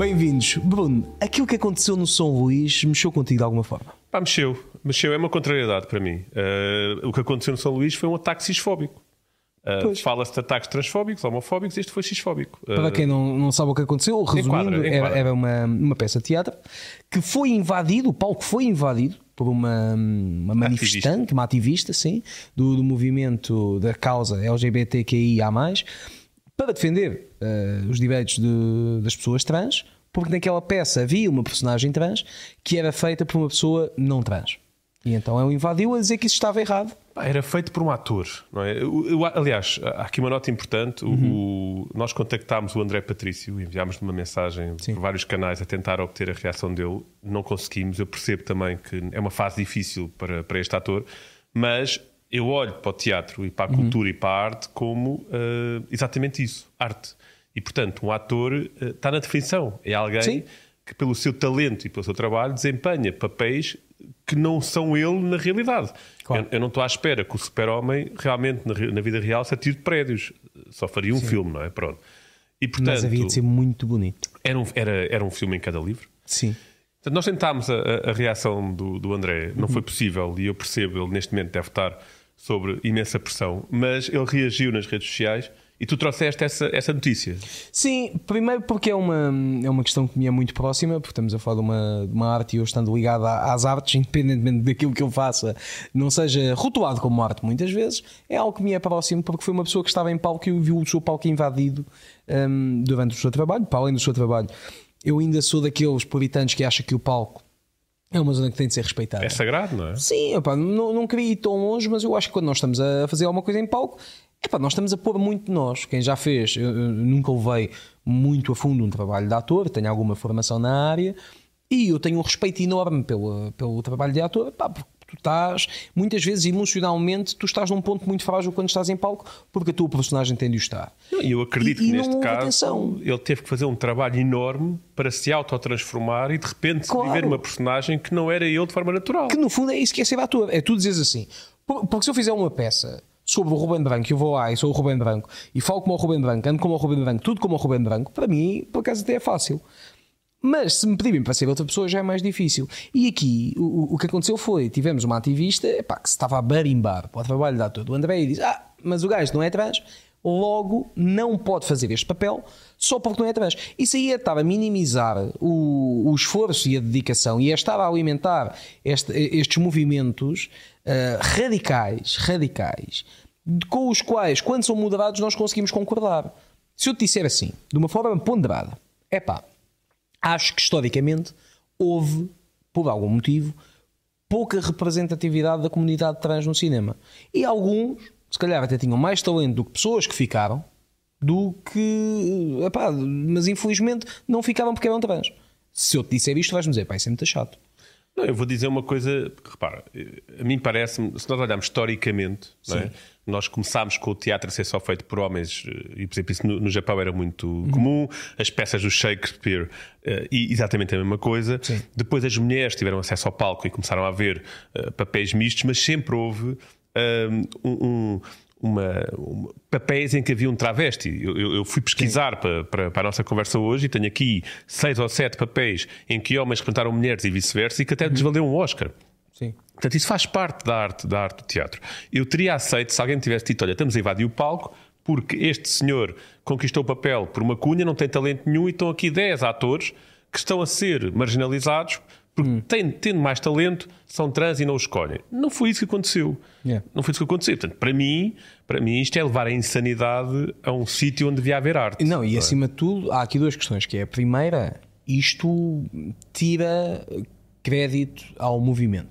Bem-vindos. Bruno, aquilo que aconteceu no São Luís mexeu contigo de alguma forma? Pá, mexeu. Mexeu, é uma contrariedade para mim. Uh, o que aconteceu no São Luís foi um ataque cisfóbico. Uh, Fala-se de ataques transfóbicos, homofóbicos, este foi xisfóbico. Uh, Para quem não, não sabe o que aconteceu, resumindo, enquadra, enquadra. Era, era, uma, uma peça de teatro que foi invadido, o palco foi invadido por uma, uma manifestante, ativista. uma ativista, sim, do, do movimento da causa LGBTQIA, para defender uh, os direitos de, das pessoas trans, porque naquela peça havia uma personagem trans que era feita por uma pessoa não trans. E então ele invadiu a dizer que isso estava errado. Era feito por um ator, não é? Eu, aliás, há aqui uma nota importante. Uhum. O, nós contactámos o André Patrício, enviámos uma mensagem Sim. por vários canais a tentar obter a reação dele. Não conseguimos. Eu percebo também que é uma fase difícil para, para este ator, mas eu olho para o teatro e para a uhum. cultura e para a arte como uh, exatamente isso, arte. E, portanto, um ator uh, está na definição. É alguém Sim. que, pelo seu talento e pelo seu trabalho, desempenha papéis que não são ele na realidade. Claro. Eu, eu, não estou à espera que o super-homem realmente, na, na, vida real, se atire de prédios. Só faria um Sim. filme, não é? Pronto. E, portanto, Mas havia de ser muito bonito. Era um, era, era um filme em cada livro. Sim. Portanto, nós tentámos a, a reação do, do André, não uhum. foi possível, e eu percebo, ele neste momento deve estar sobre imensa pressão, mas ele reagiu nas redes sociais e tu trouxeste essa, essa notícia. Sim, primeiro porque é uma, é uma questão que me é muito próxima, porque estamos a falar de uma, de uma arte e eu estando ligado às artes, independentemente daquilo que eu faça, não seja rotulado como arte muitas vezes, é algo que me é próximo porque foi uma pessoa que estava em palco e viu o seu palco invadido um, durante o seu trabalho, para além do seu trabalho. Eu ainda sou daqueles puritanos que acham que o palco é uma zona que tem de ser respeitada. É sagrado, não é? Sim, opa, não, não queria ir tão longe, mas eu acho que quando nós estamos a fazer alguma coisa em palco, epá, nós estamos a pôr muito de nós. Quem já fez, eu, eu nunca levei muito a fundo um trabalho de ator, tenho alguma formação na área e eu tenho um respeito enorme pelo, pelo trabalho de ator, porque tu estás, muitas vezes emocionalmente, tu estás num ponto muito frágil quando estás em palco, porque a tua personagem tem de estar. E eu acredito e, que e neste caso atenção. ele teve que fazer um trabalho enorme para se autotransformar e de repente claro. viver uma personagem que não era ele de forma natural. Que no fundo é isso que é ser ator. É tu dizes assim, porque se eu fizer uma peça sobre o Rubem Branco, eu vou lá e sou o Rubem Branco e falo como o Rubem Branco, ando como o Rubem Branco, tudo como o Rubem Branco, para mim, por acaso até é fácil. Mas se me pedirem para ser outra pessoa já é mais difícil. E aqui o, o que aconteceu foi: tivemos uma ativista epá, que se estava a barimbar para o trabalho da todo o André e disse: Ah, mas o gajo não é trans, logo não pode fazer este papel só porque não é trans. Isso aí é estar a minimizar o, o esforço e a dedicação e é estar a alimentar este, estes movimentos uh, radicais, radicais, com os quais, quando são moderados, nós conseguimos concordar. Se eu te disser assim, de uma forma ponderada, é pá acho que historicamente houve, por algum motivo, pouca representatividade da comunidade trans no cinema. E alguns, se calhar, até tinham mais talento do que pessoas que ficaram, do que. Epá, mas infelizmente não ficaram porque eram trans. Se eu te disser isto, vais-me dizer, pá, isso é muito chato. Não, eu vou dizer uma coisa, repara, a mim parece-me, se nós olharmos historicamente, é? nós começámos com o teatro a ser só feito por homens, e por exemplo, isso no, no Japão era muito uhum. comum, as peças do Shakespeare, uh, e exatamente a mesma coisa. Sim. Depois as mulheres tiveram acesso ao palco e começaram a ver uh, papéis mistos, mas sempre houve eh, um, um uma, uma, papéis em que havia um travesti. Eu, eu, eu fui pesquisar para, para, para, a nossa conversa hoje e tenho aqui seis ou sete papéis em que homens representaram mulheres e vice-versa e que até uhum. desvaleu um Oscar. Sim. Portanto, isso faz parte da arte, da arte do teatro. Eu teria aceito se alguém tivesse dito: olha, estamos a invadir o palco porque este senhor conquistou o papel por uma cunha, não tem talento nenhum e estão aqui 10 atores que estão a ser marginalizados porque hum. têm, tendo mais talento, são trans e não o escolhem. Não foi isso que aconteceu. Yeah. Não foi isso que aconteceu. Portanto, para mim, para mim, isto é levar a insanidade a um sítio onde devia haver arte. Não, e é? acima de tudo, há aqui duas questões, que é a primeira, isto tira crédito ao movimento.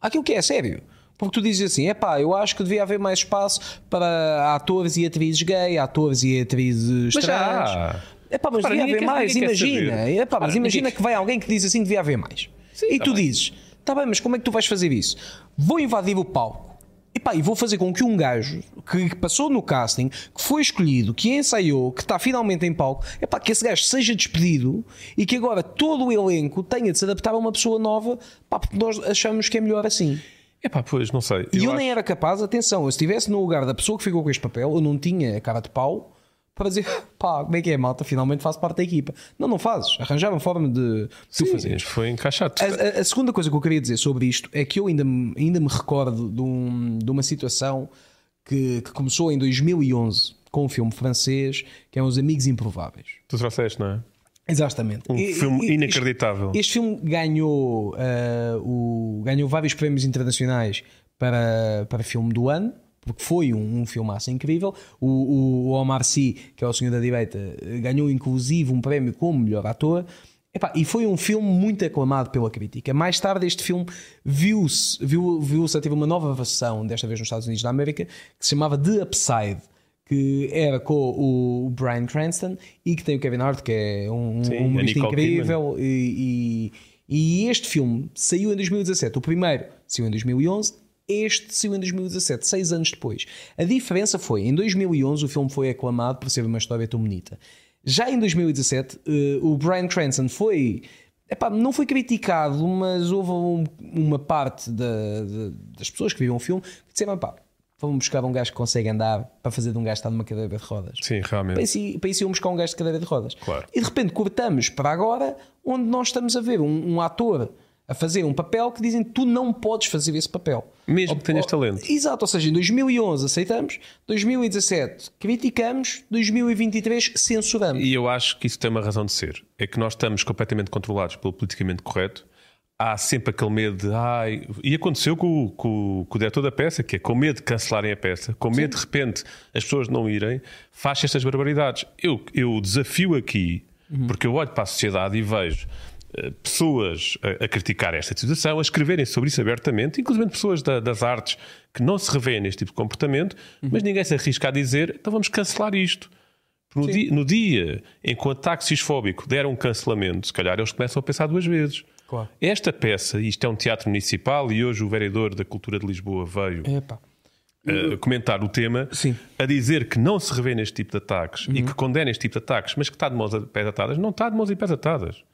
Aquilo que é sério. Porque tu dizes assim, é pá, eu acho que devia haver mais espaço para atores e atrizes gay, atores e atrizes Mas trans. É pá, mas devia haver mais, imagina. É pá, mas imagina que vai alguém que diz assim, devia haver mais. Sim, e tá tu bem. dizes, está bem, mas como é que tu vais fazer isso? Vou invadir o palco. E, pá, e vou fazer com que um gajo que passou no casting, que foi escolhido, que ensaiou, que está finalmente em palco, é pá, que esse gajo seja despedido e que agora todo o elenco tenha de se adaptar a uma pessoa nova, pá, porque nós achamos que é melhor assim. É pá, pois, não sei. E eu, eu nem era capaz, atenção, eu estivesse no lugar da pessoa que ficou com este papel, eu não tinha a cara de pau para dizer, pá, como é que é, malta? Finalmente faço parte da equipa. Não, não fazes. Arranjaram forma de Sim, tu fazer. foi encaixado. A, a- a segunda coisa que eu queria dizer sobre isto é que eu ainda, me- ainda me recordo de, um- de uma situação que, que começou em 2011 com um filme francês que é Os Amigos Improváveis. Tu trouxeste, não é? Exatamente. Um E- filme e- inacreditável. Este, este filme ganhou, ah, o, ganhou vários prémios internacionais para, para filme do ano, porque foi um, um filmaço incrível. O, o Omar Sy, que é o senhor da direita, ganhou inclusive um prémio como melhor ator. Epá, e foi um filme muito aclamado pela crítica. Mais tarde, este filme viu-se, viu, viu-se, teve uma nova versão, desta vez nos Estados Unidos da América, que se chamava The Upside que era com o Brian Cranston e que tem o Kevin Hart, que é um, Sim, um humorista incrível. E, e, e este filme saiu em 2017. O primeiro saiu em 2011. Este saiu em 2017, seis anos depois. A diferença foi, em 2011 o filme foi aclamado por ser uma história tão bonita. Já em 2017, eh, o Brian Cranston foi epá, não foi criticado, mas houve um- uma parte da- da- das pessoas que viram o filme que disseram: pá, vamos buscar um gajo que consegue andar para fazer de um gajo que está numa cadeira de rodas. Sim, Para realmente. isso, para isso iam buscar um gajo de cadeira de rodas. Claro. E de repente cortamos para agora, onde nós estamos a ver um, um ator a fazer um papel que dizem tu não podes fazer esse papel. Mesmo que tenhas talento. Exato, ou seja, em 2011 aceitamos, 2017 criticamos, 2023 censuramos. E eu acho que isso tem uma razão de ser. É que nós estamos completamente controlados pelo politicamente correto. Há sempre aquele medo de. Ai, e aconteceu com, o- com, com o diretor da peça, que é com medo de cancelarem a peça, com medo de repente as pessoas não irem, faz estas barbaridades. Eu, eu desafio aqui, porque eu olho para a sociedade e vejo pessoas a, a criticar esta situação, a escreverem sobre isso abertamente, inclusive pessoas da- das artes que não se revêem neste tipo de comportamento, mas ninguém se arrisca a dizer então vamos cancelar isto. No dia, no dia em que o ataque cisfóbico der um cancelamento, se calhar eles começam a pensar duas vezes. Claro. Esta peça, isto é um teatro municipal e hoje o vereador da Cultura de Lisboa veio uh, comentar o tema, Sim. Uhum. a dizer que não se revê neste tipo de ataques e que condena este tipo de ataques, mas que está de mãos e pés atadas. Não está de mãos e pés atadas.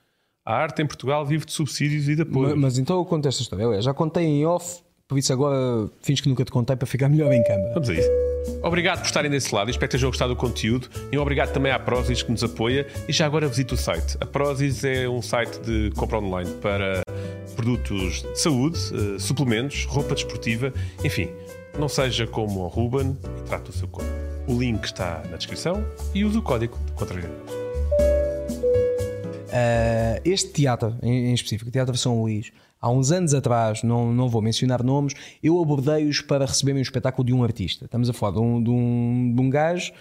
A arte em Portugal vive de subsídios e de apoio. Ma- Mas, então eu conto esta história. Aliás, já contei em off, por isso agora fins que nunca te contei para ficar melhor em câmara. Vamos a isso. Obrigado por estarem desse lado espero que tenham gostado do conteúdo. E um obrigado também à Prozis que nos apoia. E já agora visite o site. A Prozis é um site de compra online para produtos de saúde, eh, suplementos, roupa desportiva, enfim. Não seja como o Ruben e trate o seu corpo. O link está na descrição e use o código de contra-vendas. Uh, este teatro, em, em específico, o Teatro São Luís, há uns anos atrás, não, não vou mencionar nomes, eu abordei-os para receberem um espetáculo de um artista. Estamos a falar de um, de um, de um gajo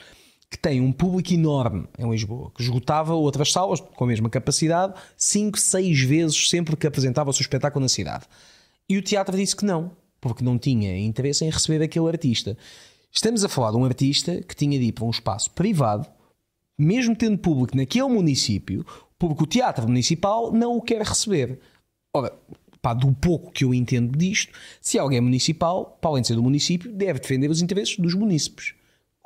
que tem um público enorme em Lisboa, que esgotava outras salas com a mesma capacidade, 5, 6 vezes sempre que apresentava o seu espetáculo na cidade. E o teatro disse que não, porque não tinha interesse em receber aquele artista. Estamos a falar de um artista que tinha de ir para um espaço privado, mesmo tendo público naquele município, porque o teatro municipal não o quer receber. Ora, pá, do pouco que eu entendo disto, se alguém é municipal, para além de ser do município, deve defender os interesses dos munícipes.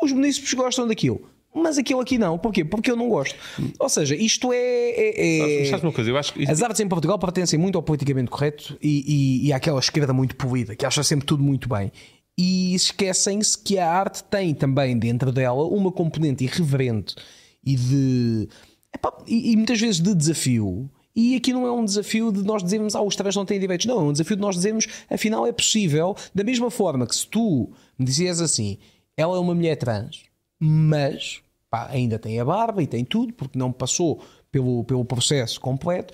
Os munícipes gostam daquilo, mas aquilo aqui não. Porquê? Porque eu não gosto. Ou seja, isto é. é- é- sabes uma coisa? Eu acho que as artes em Portugal pertencem muito ao politicamente correto e, e, e àquela esquerda muito polida, que acha sempre tudo muito bem. E esquecem-se que a arte tem também dentro dela uma componente irreverente e de. Epá, e, e muitas vezes de desafio. E aqui não é um desafio de nós dizermos, ah, os trans não têm direitos. Não, é um desafio de nós dizermos, afinal é possível, da mesma forma que se tu me dizias assim, ela é uma mulher trans, mas pá, ainda tem a barba e tem tudo, porque não passou pelo, pelo processo completo.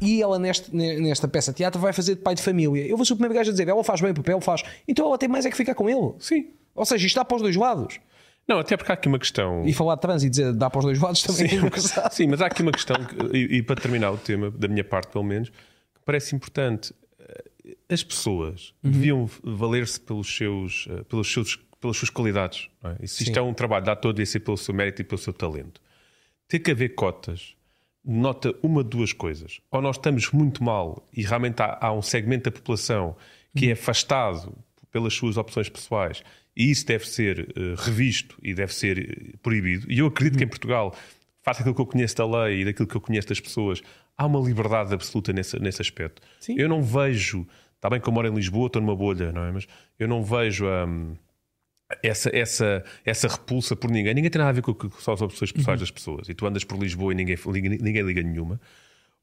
E ela, neste, nesta peça de teatro, vai fazer de pai de família. Eu vou ser o primeiro gajo a dizer: ela faz bem o papel, faz. Então ela tem mais é que ficar com ele. Sim. Ou seja, isto dá para os dois lados. Não, até porque há aqui uma questão. E falar de trans e dizer dá para os dois lados também é engraçado. Sim, mas há aqui uma questão, que- e, e para terminar o tema, da minha parte pelo menos, que parece importante. Eh, As pessoas Uhum. deviam valer-se pelos seus, eh, pelos seus, pelas suas qualidades. é? E se isto Sim. é um trabalho ator, deve ser pelo seu mérito e pelo seu talento. Ter que haver cotas nota uma de duas coisas. Ou nós estamos muito mal e realmente há, há um segmento da população que é afastado pelas suas opções pessoais e isso deve ser eh, revisto e deve ser eh, proibido. E eu acredito que em Portugal, face aquilo que eu conheço da lei e daquilo que eu conheço das pessoas, há uma liberdade absoluta nesse, nesse aspecto. Sim. Eu não vejo, está bem que eu moro em Lisboa, estou numa bolha, não é? Mas eu não vejo hum, essa, essa, essa repulsa por ninguém. Ninguém tem nada a ver com, com só as opções pessoais uhum. das pessoas. E tu andas por Lisboa e ninguém, ninguém, ninguém liga nenhuma.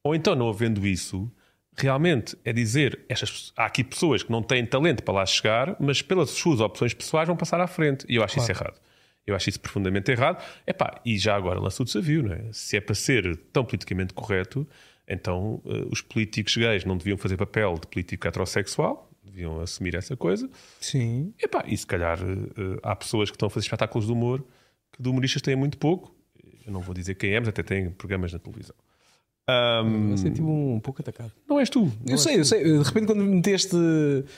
Ou então, não havendo isso, realmente é dizer: estas, há aqui pessoas que não têm talento para lá chegar, mas pelas suas opções pessoais vão passar à frente. E eu acho claro. isso errado. Eu acho isso profundamente errado. Epá, e já agora lança o desafio, não é? Se é para ser tão politicamente correto, então uh, os políticos gays não deviam fazer papel de político heterossexual, deviam assumir essa coisa. Sim. Epá, e se calhar uh, há pessoas que estão a fazer espetáculos de humor que de humoristas têm muito pouco. Eu não vou dizer quem é, mas até têm programas na televisão. Um, eu senti-me um pouco atacado. Não és tu. Não eu sei, tu. eu sei. De repente, quando me meteste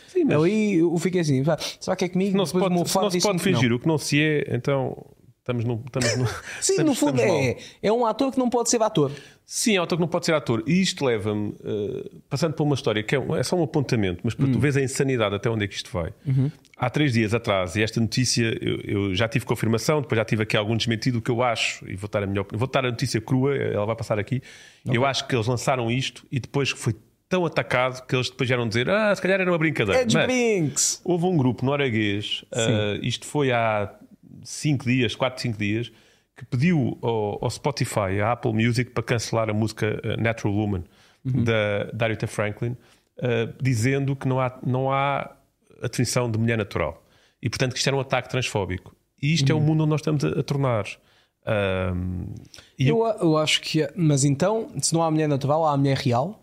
Sim, mas... ali, eu fiquei assim: será que é comigo? Não se pode, não se pode fingir não. o que não se é, então Estamos no. Estamos no Sim, estamos, no fundo é, é um ator que não pode ser ator. Sim, é um ator que não pode ser ator. E isto leva-me, uh, passando por uma história que é, é, só um apontamento, mas para hum. tu vês a insanidade até onde é que isto vai. Uhum. Há três dias atrás, e esta notícia eu, eu, já tive confirmação, depois já tive aqui algum desmentido, que eu acho, e vou dar a minha opinião, vou dar a notícia crua, ela vai passar aqui. Okay. Eu acho que eles lançaram isto e depois foi tão atacado que eles depois vieram dizer: Ah, se calhar era uma brincadeira. Edge Brinks. Houve um grupo norueguês, uh, isto foi há 5 dias, 4, 5 dias, que pediu ao, ao, Spotify, à Apple Music, para cancelar a música uh, Natural Woman uhum. da, da Aretha Franklin, uh, dizendo que não há, não há a definição de mulher natural. E portanto que isto era um ataque transfóbico. E isto uhum. é o uhum. mundo onde nós estamos a, a tornar. Um, eu, eu, eu, acho que. É, mas então, se não há mulher natural, há a mulher real?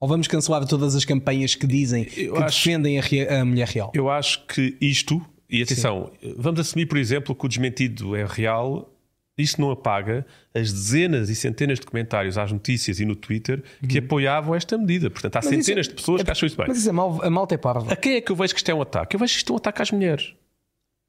Ou vamos cancelar todas as campanhas que dizem que acho, defendem a, a, mulher real? Eu acho que isto, e atenção, Sim. vamos assumir, por exemplo, que o desmentido é real. Isso não apaga as dezenas e centenas de comentários às notícias e no Twitter que uhum. apoiavam esta medida. Portanto, há mas centenas é, de pessoas é, que acham isso bem. Mas isso é mal, a malta é parva. A quem é que eu vejo que isto é um ataque? Eu vejo que isto é um ataque às mulheres.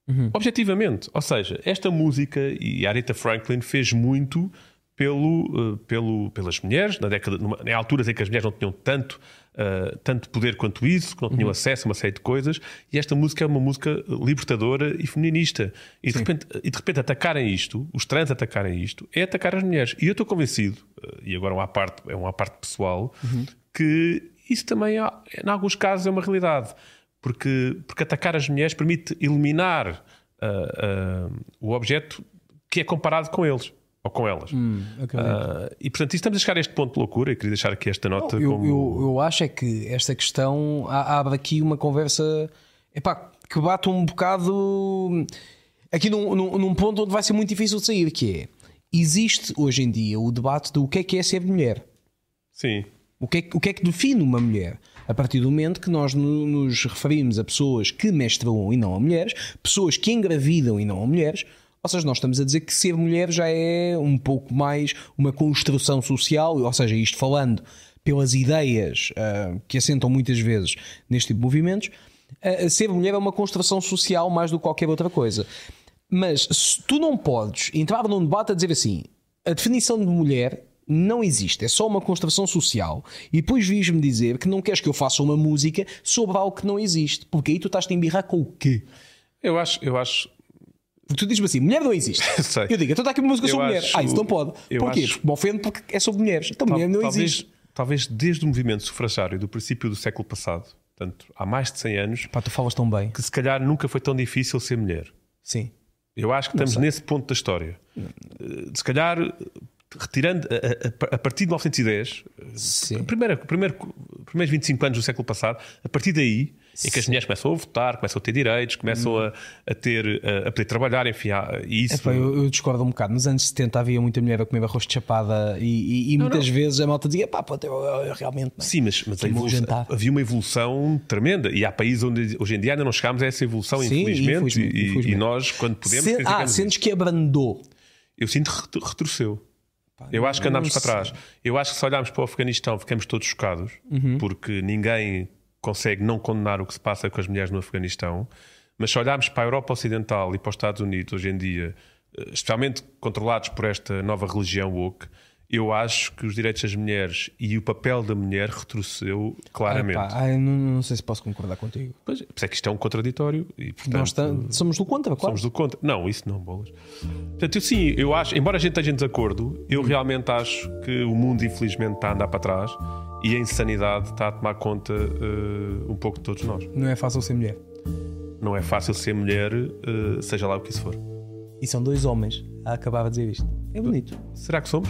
Uhum. Objetivamente. Ou seja, esta música, e a Aretha Franklin fez muito pelo, uh, pelo, pelas mulheres, na década, numa, em alturas em que as mulheres não tinham tanto uh, tanto poder quanto isso, que não tinham uhum. acesso a uma série de coisas, e esta música é uma música libertadora e feminista. E de, repente, e de repente atacarem isto, os trans atacarem isto, é atacar as mulheres. E eu estou convencido, uh, e agora uma parte, é uma parte pessoal, uhum. que isso também, há, em alguns casos, é uma realidade. Porque, porque atacar as mulheres permite eliminar uh, o objeto que é comparado com eles ou com elas. Hum, uh, e portanto, estamos a chegar a este ponto de loucura e queria deixar aqui esta nota. eu, como... eu, eu, acho é que esta questão abre aqui uma conversa epá, que bate um bocado aqui num, num, num, ponto onde vai ser muito difícil de sair, que é existe hoje em dia o debate do que é que é ser mulher. Sim. O que, é, o que é que define uma mulher? A partir do momento que nós nos referimos a pessoas que menstruam e não a mulheres, pessoas que engravidam e não a mulheres, ou seja, nós estamos a dizer que ser mulher já é um pouco mais uma construção social, ou seja, isto falando pelas ideias uh, que assentam muitas vezes neste tipo de movimentos, uh, ser mulher é uma construção social mais do que qualquer outra coisa. Mas tu não podes entrar num debate a dizer assim: a definição de mulher não existe, é só uma construção social. E depois vis-me dizer que não queres que eu faça uma música sobre algo que não existe, porque aí tu estás a embirrar com o quê? Eu acho, eu acho Tu dizes-me assim, mulher não existe. Sei. Eu digo, então está aqui uma música sobre mulher. Ah, isso não pode. Porquê? Acho... Porque me ofende porque é sobre mulheres. Então Tal, mulher não talvez, existe. Talvez desde o movimento sufragário do princípio do século passado, portanto, há mais de 100 anos. Pá, tu falas tão bem. Que se calhar nunca foi tão difícil ser mulher. Sim. Eu acho que estamos nesse ponto da história. Se calhar, retirando a, a, a partir de 1910, Sim. Primeiro, primeiro, primeiros 25 anos do século passado, a partir daí em que as mulheres começam a votar, começam a ter direitos, começam hum. a, a, ter, a, a, poder trabalhar, enfim, e isso. É, eu, eu, discordo um bocado. Nos anos 70 havia muita mulher a comer arroz de chapada e, e, e não, muitas não. vezes a malta dizia, pá, pode eu, eu, realmente. Não. Sim, mas, mas evolução, havia uma evolução tremenda e há países onde hoje em dia ainda não chegámos a essa evolução, Sim, infelizmente, infelizmente, e, infelizmente. e, nós, quando podemos. Se, ah, sentes que abrandou? Eu sinto que retroceu. Eu acho que andámos para trás. Eu acho que se olharmos para o Afeganistão ficamos todos chocados, uhum. porque ninguém consegue não condenar o que se passa com as mulheres no Afeganistão, mas se olharmos para a Europa Ocidental e para os Estados Unidos hoje em dia, eh, especialmente controlados por esta nova religião woke, eu acho que os direitos das mulheres e o papel da mulher retrocedeu claramente. Ai, pá, ai, não, não, sei se posso concordar contigo. Pois é que isto é um contraditório. E, portanto, Nós estamos, somos do contra, claro. Somos do contra. Não, isso não, bolas. Portanto, eu, sim, eu acho, embora a gente esteja em desacordo, eu realmente acho que o mundo, infelizmente, está a andar para trás e a insanidade está a tomar conta uh, um pouco de todos nós. Não é fácil ser mulher. não é fácil ser mulher, uh, seja lá o que isso for. E são dois homens a acabar a dizer isto. É bonito. Será que somos?